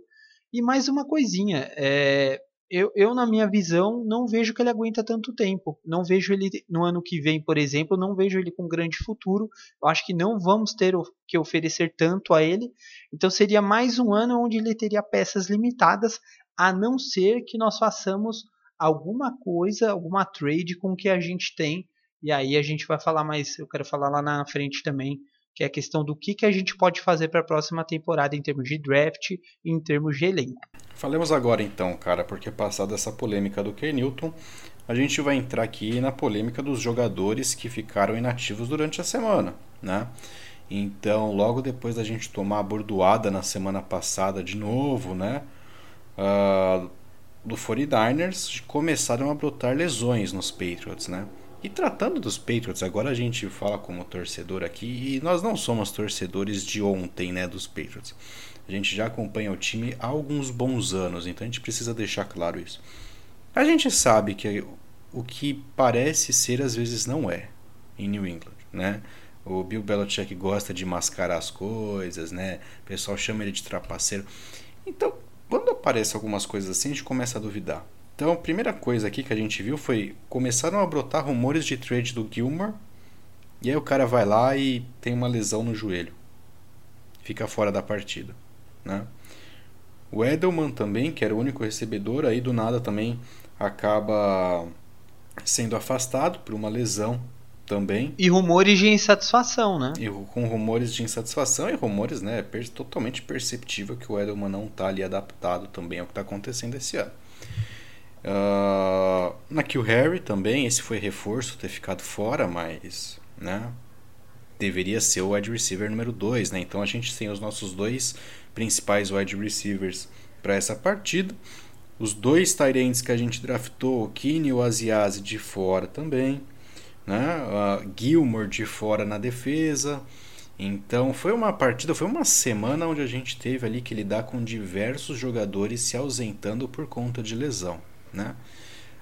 E mais uma coisinha, é, eu, eu, na minha visão, não vejo que ele aguenta tanto tempo. Não vejo ele no ano que vem, por exemplo, não vejo ele com grande futuro. Eu acho que não vamos ter que oferecer tanto a ele. Então seria mais um ano onde ele teria peças limitadas, a não ser que nós façamos alguma coisa, alguma trade com o que a gente tem. E aí a gente vai falar mais, eu quero falar lá na frente também, que é a questão do que, que a gente pode fazer para a próxima temporada em termos de draft e em termos de elenco. Falemos agora então, cara, porque passada essa polêmica do Ken Newton, a gente vai entrar aqui na polêmica dos jogadores que ficaram inativos durante a semana, né? Então, logo depois da gente tomar a bordoada na semana passada de novo, né? Uh, do 49ers, começaram a brotar lesões nos Patriots, né? E tratando dos Patriots, agora a gente fala como torcedor aqui, e nós não somos torcedores de ontem, né, dos Patriots. A gente já acompanha o time há alguns bons anos, então a gente precisa deixar claro isso. A gente sabe que o que parece ser às vezes não é em New England, né? O Bill Belichick gosta de mascarar as coisas, né? O pessoal chama ele de trapaceiro. Então, quando aparecem algumas coisas assim, a gente começa a duvidar, Então, a primeira coisa aqui que a gente viu foi começaram a brotar rumores de trade do Gilmore. E aí o cara vai lá e tem uma lesão no joelho. Fica fora da partida, né? O Edelman também, que era o único recebedor, aí do nada também acaba sendo afastado por uma lesão também. E rumores de insatisfação, né? E com rumores de insatisfação e rumores, né? totalmente perceptível que o Edelman não está ali adaptado também ao que está acontecendo esse ano. Uh, na Kill Harry também, esse foi reforço ter ficado fora, mas né, deveria ser o wide receiver número 2. Né? Então a gente tem os nossos dois principais wide receivers para essa partida. Os dois ends que a gente draftou, o Kine e o Asiasi de fora também. Né? Uh, Gilmore de fora na defesa. Então foi uma partida, foi uma semana onde a gente teve ali que lidar com diversos jogadores se ausentando por conta de lesão. Né?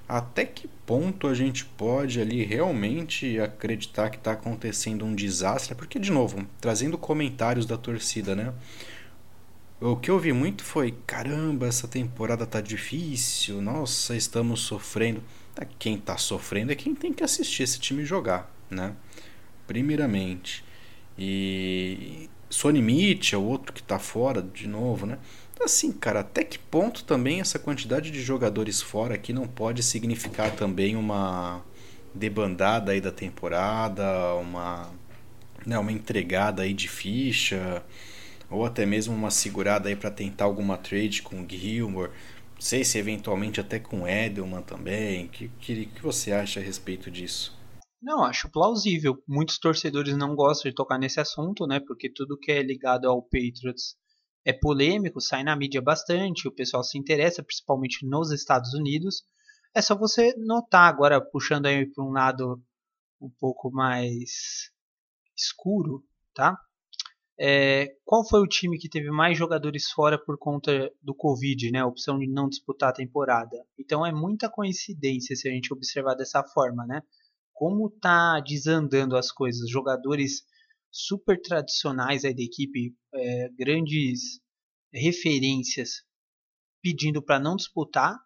Até que ponto a gente pode ali realmente acreditar que está acontecendo um desastre? Porque, de novo, trazendo comentários da torcida, né? O que eu vi muito foi: caramba, essa temporada tá difícil, nossa, estamos sofrendo. Tá, quem tá sofrendo é quem tem que assistir esse time jogar, né? Primeiramente. E Sony Mitchell, outro que tá fora de novo, né? Assim, cara, até que ponto também essa quantidade de jogadores fora aqui não pode significar também uma debandada aí da temporada, uma, né, uma entregada aí de ficha, ou até mesmo uma segurada aí para tentar alguma trade com Gilmore, não sei se eventualmente até com Edelman também. O que, que, que você acha a respeito disso? Não, acho plausível. Muitos torcedores não gostam de tocar nesse assunto, né? Porque tudo que é ligado ao Patriots é polêmico, sai na mídia bastante, o pessoal se interessa, principalmente nos Estados Unidos. É só você notar, agora puxando aí para um lado um pouco mais escuro, tá? É, qual foi o time que teve mais jogadores fora por conta do Covid, né? A opção de não disputar a temporada. Então é muita coincidência se a gente observar dessa forma, né? Como tá desandando as coisas, jogadores super tradicionais aí da equipe, é, grandes referências pedindo para não disputar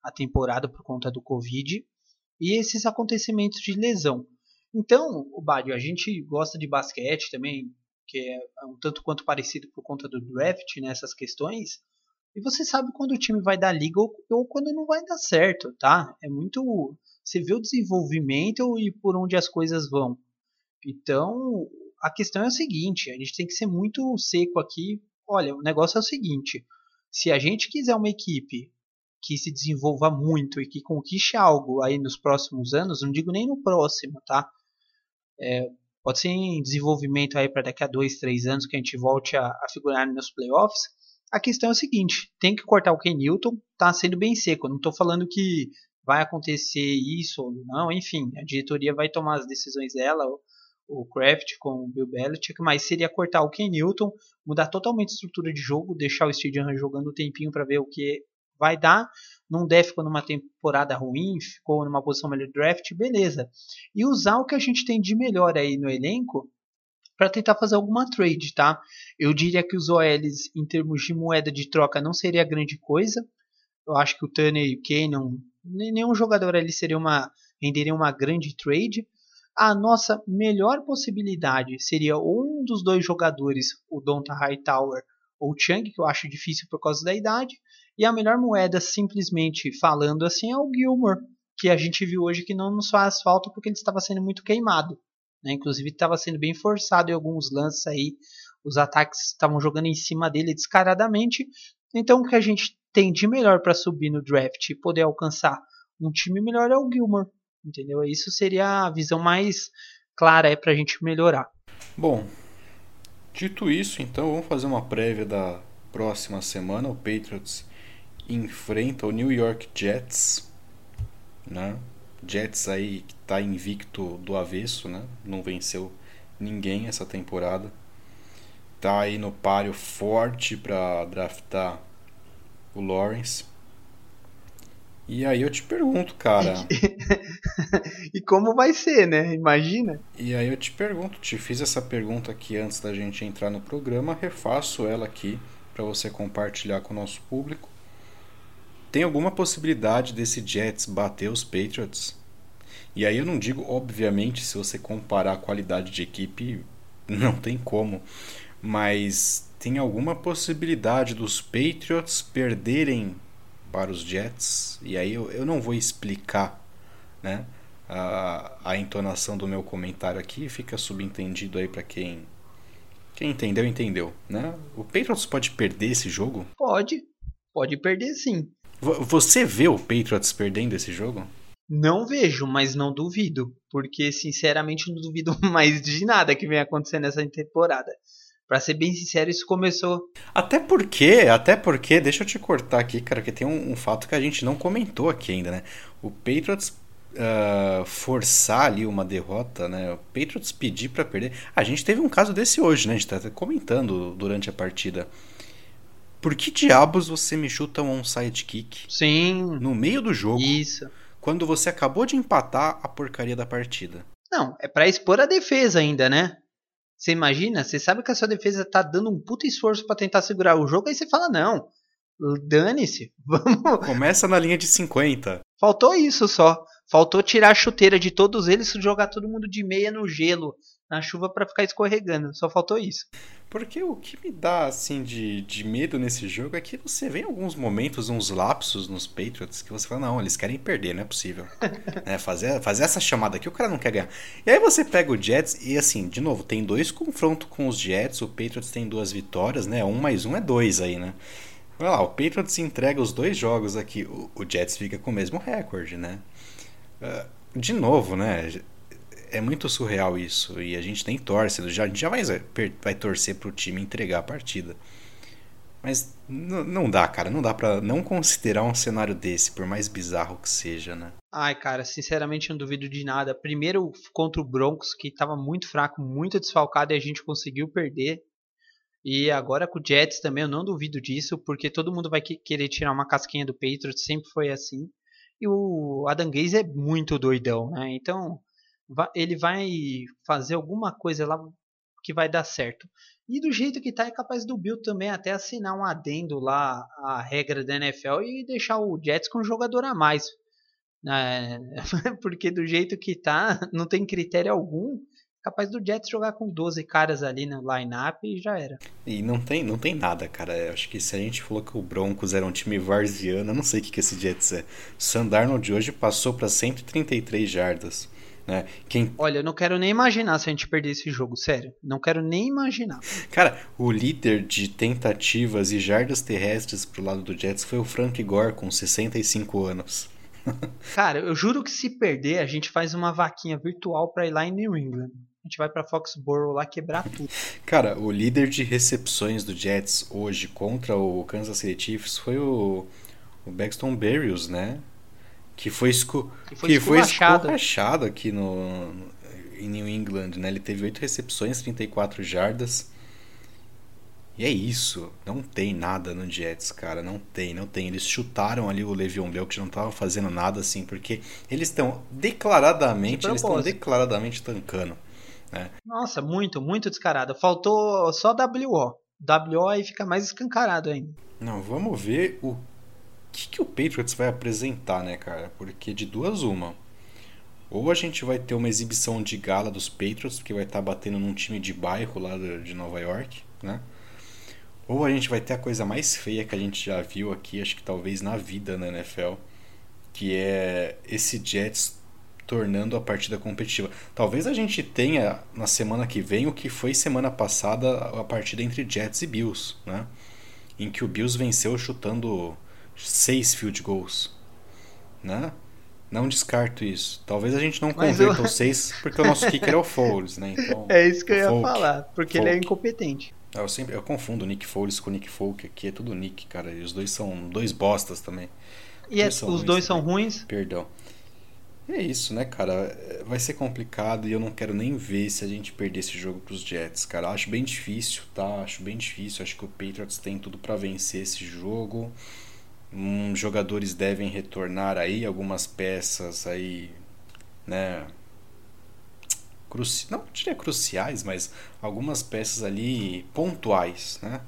a temporada por conta do Covid e esses acontecimentos de lesão. Então, o Badio, a gente gosta de basquete também, que é um tanto quanto parecido por conta do draft nessas né, questões. E você sabe quando o time vai dar liga ou, ou quando não vai dar certo, tá? É muito. Você vê o desenvolvimento e por onde as coisas vão. Então, a questão é a seguinte: a gente tem que ser muito seco aqui. Olha, o negócio é o seguinte: se a gente quiser uma equipe que se desenvolva muito e que conquiste algo aí nos próximos anos, não digo nem no próximo, tá? É, pode ser em desenvolvimento aí para daqui a dois, três anos que a gente volte a, a figurar nos playoffs. A questão é a seguinte: tem que cortar o Ken Newton, tá sendo bem seco. não estou falando que vai acontecer isso ou não, enfim, a diretoria vai tomar as decisões dela o Kraft com o Bill Belichick, mas seria cortar o Ken Newton, mudar totalmente a estrutura de jogo, deixar o Steve jogando um tempinho para ver o que vai dar. Não deve ficou numa temporada ruim, ficou numa posição melhor draft, beleza. E usar o que a gente tem de melhor aí no elenco para tentar fazer alguma trade, tá? Eu diria que os OLs em termos de moeda de troca não seria grande coisa. Eu acho que o Turner e o Kane, nenhum jogador ali seria uma renderia uma grande trade a nossa melhor possibilidade seria um dos dois jogadores, o Donta Hightower ou Chang, que eu acho difícil por causa da idade, e a melhor moeda, simplesmente falando assim, é o Gilmore, que a gente viu hoje que não nos faz falta porque ele estava sendo muito queimado. Né? Inclusive estava sendo bem forçado em alguns lances aí, os ataques estavam jogando em cima dele descaradamente. Então o que a gente tem de melhor para subir no draft e poder alcançar um time melhor é o Gilmore entendeu? Isso seria a visão mais clara é para a gente melhorar. Bom, dito isso, então vamos fazer uma prévia da próxima semana. O Patriots enfrenta o New York Jets, né? Jets aí que está invicto do avesso, né? Não venceu ninguém essa temporada. Tá aí no páreo forte para draftar o Lawrence. E aí eu te pergunto, cara. e como vai ser, né? Imagina. E aí eu te pergunto, te fiz essa pergunta aqui antes da gente entrar no programa, refaço ela aqui para você compartilhar com o nosso público. tem alguma possibilidade desse Jets bater os Patriots? E aí eu não digo, obviamente, se você comparar a qualidade de equipe, não tem como. Mas tem alguma possibilidade dos Patriots perderem para os Jets? E aí eu, eu não vou explicar né, a, a entonação do meu comentário aqui, fica subentendido aí para quem quem entendeu, entendeu, né? O Patriots pode perder esse jogo? Pode. Pode perder sim. Você vê o Patriots perdendo esse jogo? Não vejo, mas não duvido. Porque, sinceramente, não duvido mais de nada que venha acontecer nessa temporada. Pra ser bem sincero, isso começou. Até porque, até porque, deixa eu te cortar aqui, cara, que tem um, um fato que a gente não comentou aqui ainda, né? O Patriots uh, forçar ali uma derrota, né? O Patriots pedir para perder. A gente teve um caso desse hoje, né? A gente tá comentando durante a partida. Por que diabos você me chuta um onside kick? Sim. No meio do jogo. Isso. Quando você acabou de empatar a porcaria da partida. Não, é para expor a defesa ainda, né? Você imagina, você sabe que a sua defesa tá dando um puto esforço para tentar segurar o jogo, aí você fala, não, dane-se, vamos... Começa na linha de 50. Faltou isso só. Faltou tirar a chuteira de todos eles e jogar todo mundo de meia no gelo na chuva para ficar escorregando. Só faltou isso. Porque o que me dá assim de, de medo nesse jogo é que você vê em alguns momentos uns lapsos nos Patriots que você fala, não, eles querem perder, não é possível. é, fazer, fazer essa chamada aqui, o cara não quer ganhar. E aí você pega o Jets e assim, de novo, tem dois confrontos com os Jets, o Patriots tem duas vitórias, né? Um mais um é dois aí, né? Olha lá, o Patriots entrega os dois jogos aqui, o, o Jets fica com o mesmo recorde, né? Uh, de novo, né? é muito surreal isso. E a gente nem torce. Já, a gente já vai, vai torcer pro time entregar a partida. Mas não dá, cara. Não dá para não considerar um cenário desse, por mais bizarro que seja, né? Ai, cara, sinceramente não duvido de nada. Primeiro contra o Broncos, que tava muito fraco, muito desfalcado e a gente conseguiu perder. E agora com o Jets também, eu não duvido disso, porque todo mundo vai querer tirar uma casquinha do Patriots, sempre foi assim. E o Adam Gaze é muito doidão, né? Então, ele vai fazer alguma coisa lá que vai dar certo. E do jeito que tá, é capaz do Bill também até assinar um adendo lá à regra da NFL e deixar o Jets com um jogador a mais. É, porque do jeito que tá, não tem critério algum. Capaz do Jets jogar com 12 caras ali no line-up e já era. E não tem, não tem nada, cara. Eu acho que se a gente falou que o Broncos era um time varziano, eu não sei o que, que esse Jets é. Sandarno de hoje passou para 133 jardas. Né? Quem... Olha, eu não quero nem imaginar se a gente perder esse jogo, sério. Não quero nem imaginar. Cara, o líder de tentativas e jardas terrestres pro lado do Jets foi o Frank Gore, com 65 anos. Cara, eu juro que se perder, a gente faz uma vaquinha virtual pra ir lá em New England. A gente vai pra Foxborough lá quebrar tudo. Cara, o líder de recepções do Jets hoje contra o Kansas City Chiefs foi o, o Baxton Berrios, né? que foi, esco... que foi, que foi aqui no, no, em New England, né? Ele teve oito recepções, 34 jardas. E é isso, não tem nada no Jets, cara, não tem, não tem. Eles chutaram ali o Le'Veon Bell que não tava fazendo nada assim, porque eles estão declaradamente, eles estão declaradamente tancando, né? Nossa, muito, muito descarado. Faltou só WO. WO aí fica mais escancarado ainda. Não, vamos ver o que, que o Patriots vai apresentar, né, cara? Porque de duas uma. Ou a gente vai ter uma exibição de gala dos Patriots, que vai estar tá batendo num time de bairro lá de Nova York, né? Ou a gente vai ter a coisa mais feia que a gente já viu aqui, acho que talvez na vida na NFL, que é esse Jets tornando a partida competitiva. Talvez a gente tenha na semana que vem o que foi semana passada a partida entre Jets e Bills, né? Em que o Bills venceu chutando seis field goals, né? Não descarto isso. Talvez a gente não converta eu... os seis porque o nosso kicker é o Foles, né? Então, é isso que eu ia Folk, falar, porque Folk. ele é incompetente. Eu sempre eu confundo o Nick Foles com o Nick Folk, aqui é tudo Nick, cara. E os dois são dois bostas também. E é, os ruins, dois são ruins? Perdão. É isso, né, cara? Vai ser complicado e eu não quero nem ver se a gente perder esse jogo pros Jets, cara. Acho bem difícil, tá? Acho bem difícil. Acho que o Patriots tem tudo para vencer esse jogo. Hum, jogadores devem retornar aí, algumas peças aí, né? Cruci... Não diria cruciais, mas algumas peças ali pontuais, né?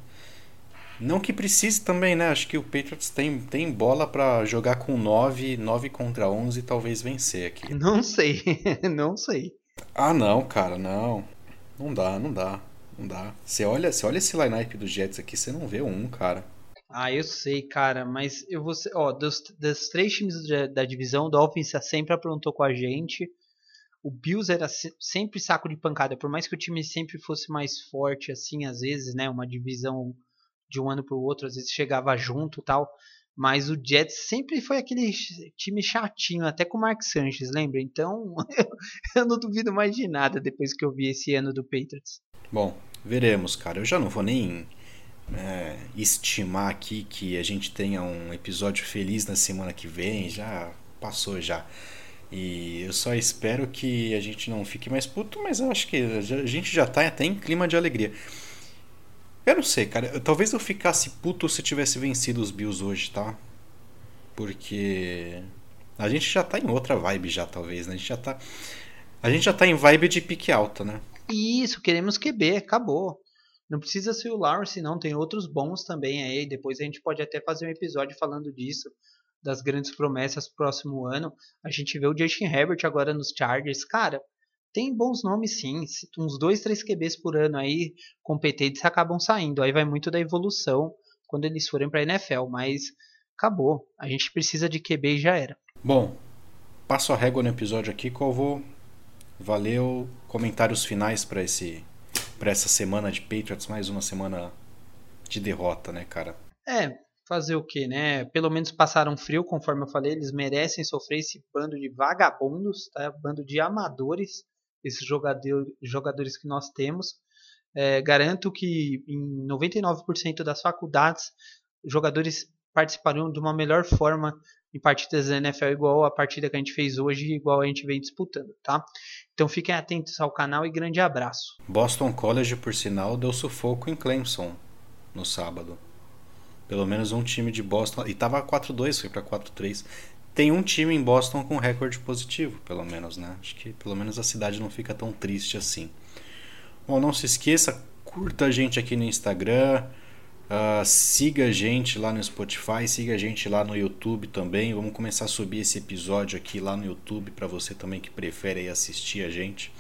Não que precise também, né? Acho que o Patriots tem, tem bola para jogar com 9, 9 contra 11 e talvez vencer aqui. Não sei, não sei. Ah, não, cara, não. Não dá, não dá. Não dá. Você olha, você olha esse line-up do Jets aqui, você não vê um, cara. Ah, eu sei, cara, mas eu vou ó, dos, dos três times da, da divisão, o Dolphins sempre aprontou com a gente. O Bills era se, sempre saco de pancada, por mais que o time sempre fosse mais forte, assim, às vezes, né, uma divisão de um ano para o outro, às vezes chegava junto tal. Mas o Jets sempre foi aquele time chatinho, até com o Mark Sanchez, lembra? Então eu não duvido mais de nada depois que eu vi esse ano do Patriots. Bom, veremos, cara. Eu já não vou nem é, estimar aqui que a gente tenha um episódio feliz na semana que vem, já passou já. E eu só espero que a gente não fique mais puto, mas eu acho que a gente já tá até em clima de alegria. Eu não sei, cara. Talvez eu ficasse puto se tivesse vencido os Bills hoje, tá? Porque a gente já tá em outra vibe já, talvez, né? A gente já tá a gente já tá em vibe de pique alta, né? Isso, queremos QB, acabou. Não precisa ser o Lawrence, não. Tem outros bons também aí. Depois a gente pode até fazer um episódio falando disso, das grandes promessas pro próximo ano. A gente vê o Justin Herbert agora nos Chargers. Cara, tem bons nomes sim. Uns dois, três QBs por ano aí competentes acabam saindo. Aí vai muito da evolução quando eles forem para NFL. Mas acabou. A gente precisa de QB e já era. Bom, passo a régua no episódio aqui, qual vou. Valeu. Comentários finais para esse para essa semana de Patriots, mais uma semana de derrota, né, cara? É, fazer o que, né? Pelo menos passaram frio, conforme eu falei, eles merecem sofrer esse bando de vagabundos, tá? Bando de amadores, esses jogador, jogadores que nós temos. É, garanto que em 99% das faculdades, jogadores participariam de uma melhor forma em partidas da NFL igual a partida que a gente fez hoje, igual a gente vem disputando, tá? Então fiquem atentos ao canal e grande abraço. Boston College, por sinal, deu sufoco em Clemson no sábado. Pelo menos um time de Boston. E tava 4-2, foi para 4-3. Tem um time em Boston com recorde positivo, pelo menos, né? Acho que pelo menos a cidade não fica tão triste assim. Bom, não se esqueça, curta a gente aqui no Instagram. Uh, siga a gente lá no Spotify, siga a gente lá no YouTube também. Vamos começar a subir esse episódio aqui lá no YouTube para você também que prefere assistir a gente.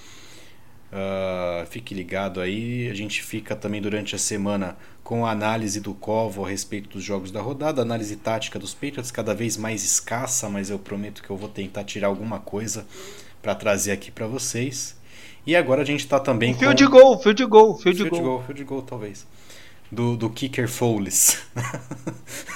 Uh, fique ligado aí. A gente fica também durante a semana com a análise do Covo a respeito dos jogos da rodada, análise tática dos Patriots, cada vez mais escassa, mas eu prometo que eu vou tentar tirar alguma coisa para trazer aqui para vocês. E agora a gente está também um com. Field goal, field goal, field, field goal. goal. Field goal, talvez do, do Kicker Foles.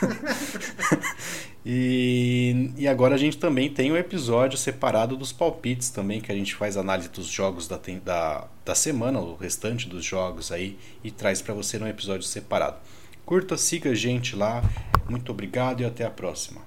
E, e agora a gente também tem um episódio separado dos palpites também, que a gente faz análise dos jogos da, da, da semana, o restante dos jogos aí, e traz para você num episódio separado. Curta, siga a gente lá. Muito obrigado e até a próxima.